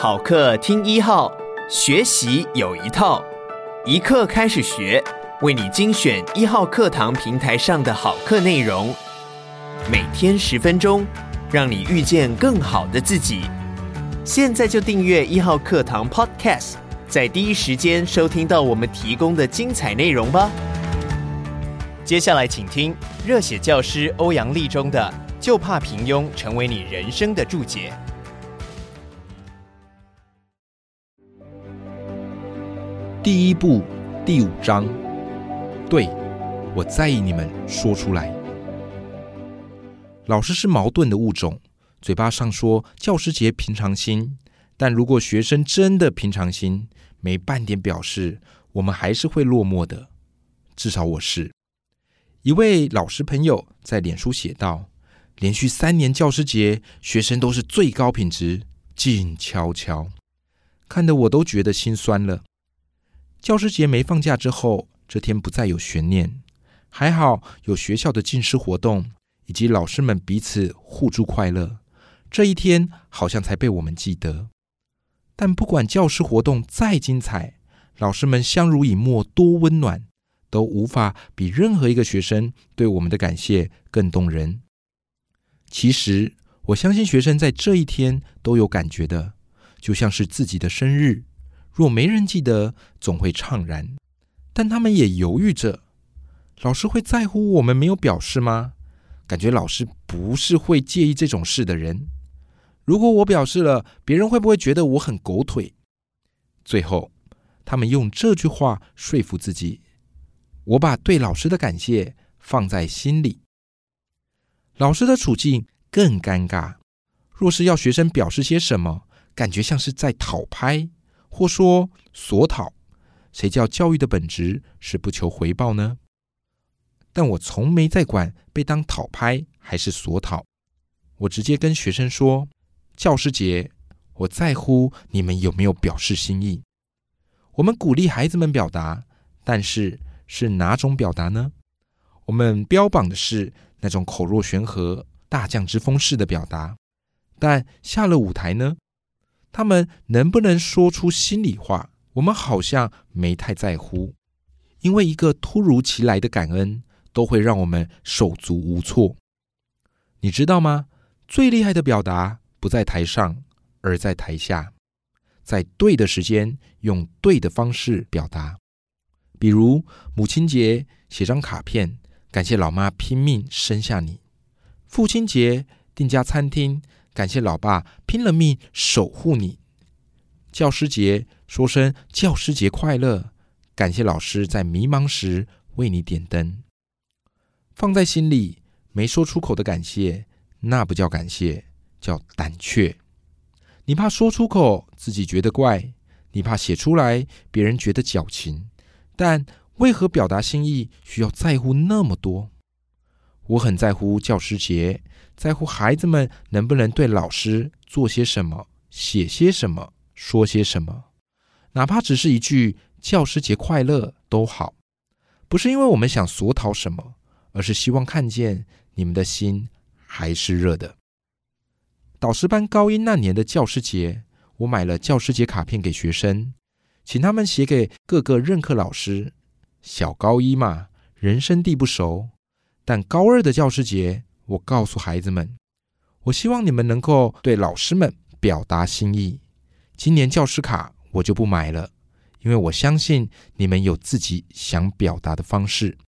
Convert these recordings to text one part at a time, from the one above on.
好课听一号，学习有一套，一课开始学，为你精选一号课堂平台上的好课内容，每天十分钟，让你遇见更好的自己。现在就订阅一号课堂 Podcast，在第一时间收听到我们提供的精彩内容吧。接下来请听热血教师欧阳立中的《就怕平庸成为你人生的注解》。第一部第五章，对，我在意你们说出来。老师是矛盾的物种，嘴巴上说教师节平常心，但如果学生真的平常心，没半点表示，我们还是会落寞的。至少我是。一位老师朋友在脸书写道：“连续三年教师节，学生都是最高品质，静悄悄，看得我都觉得心酸了。”教师节没放假之后，这天不再有悬念。还好有学校的敬师活动，以及老师们彼此互助快乐，这一天好像才被我们记得。但不管教师活动再精彩，老师们相濡以沫多温暖，都无法比任何一个学生对我们的感谢更动人。其实，我相信学生在这一天都有感觉的，就像是自己的生日。若没人记得，总会怅然，但他们也犹豫着。老师会在乎我们没有表示吗？感觉老师不是会介意这种事的人。如果我表示了，别人会不会觉得我很狗腿？最后，他们用这句话说服自己：我把对老师的感谢放在心里。老师的处境更尴尬。若是要学生表示些什么，感觉像是在讨拍。或说索讨，谁叫教育的本质是不求回报呢？但我从没在管被当讨拍还是索讨，我直接跟学生说：教师节，我在乎你们有没有表示心意。我们鼓励孩子们表达，但是是哪种表达呢？我们标榜的是那种口若悬河、大将之风式的表达，但下了舞台呢？他们能不能说出心里话？我们好像没太在乎，因为一个突如其来的感恩，都会让我们手足无措。你知道吗？最厉害的表达不在台上，而在台下，在对的时间，用对的方式表达。比如母亲节写张卡片，感谢老妈拼命生下你；父亲节订家餐厅。感谢老爸拼了命守护你，教师节说声教师节快乐。感谢老师在迷茫时为你点灯，放在心里没说出口的感谢，那不叫感谢，叫胆怯。你怕说出口自己觉得怪，你怕写出来别人觉得矫情，但为何表达心意需要在乎那么多？我很在乎教师节。在乎孩子们能不能对老师做些什么、写些什么、说些什么，哪怕只是一句“教师节快乐”都好。不是因为我们想索讨什么，而是希望看见你们的心还是热的。导师班高一那年的教师节，我买了教师节卡片给学生，请他们写给各个任课老师。小高一嘛，人生地不熟，但高二的教师节。我告诉孩子们，我希望你们能够对老师们表达心意。今年教师卡我就不买了，因为我相信你们有自己想表达的方式。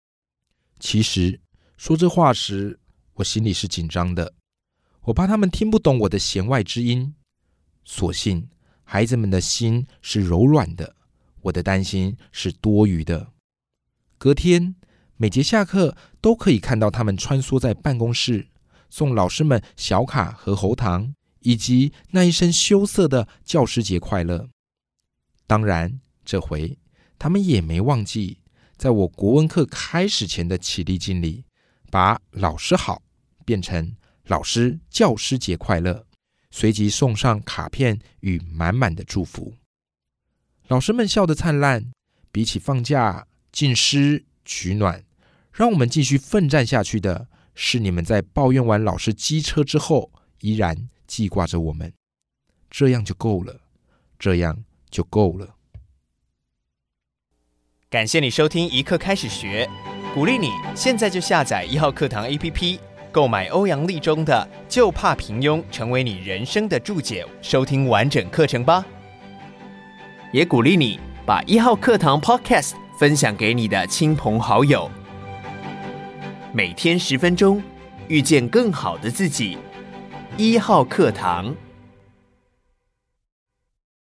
其实说这话时，我心里是紧张的，我怕他们听不懂我的弦外之音。所幸孩子们的心是柔软的，我的担心是多余的。隔天。每节下课都可以看到他们穿梭在办公室，送老师们小卡和喉糖，以及那一声羞涩的“教师节快乐”。当然，这回他们也没忘记，在我国文课开始前的起立敬礼，把“老师好”变成“老师教师节快乐”，随即送上卡片与满满的祝福。老师们笑得灿烂，比起放假敬师取暖。让我们继续奋战下去的是你们在抱怨完老师机车之后，依然记挂着我们，这样就够了。这样就够了。感谢你收听一课开始学，鼓励你现在就下载一号课堂 APP，购买欧阳立中的《就怕平庸》，成为你人生的注解，收听完整课程吧。也鼓励你把一号课堂 Podcast 分享给你的亲朋好友，每天十分钟，遇见更好的自己。一号课堂。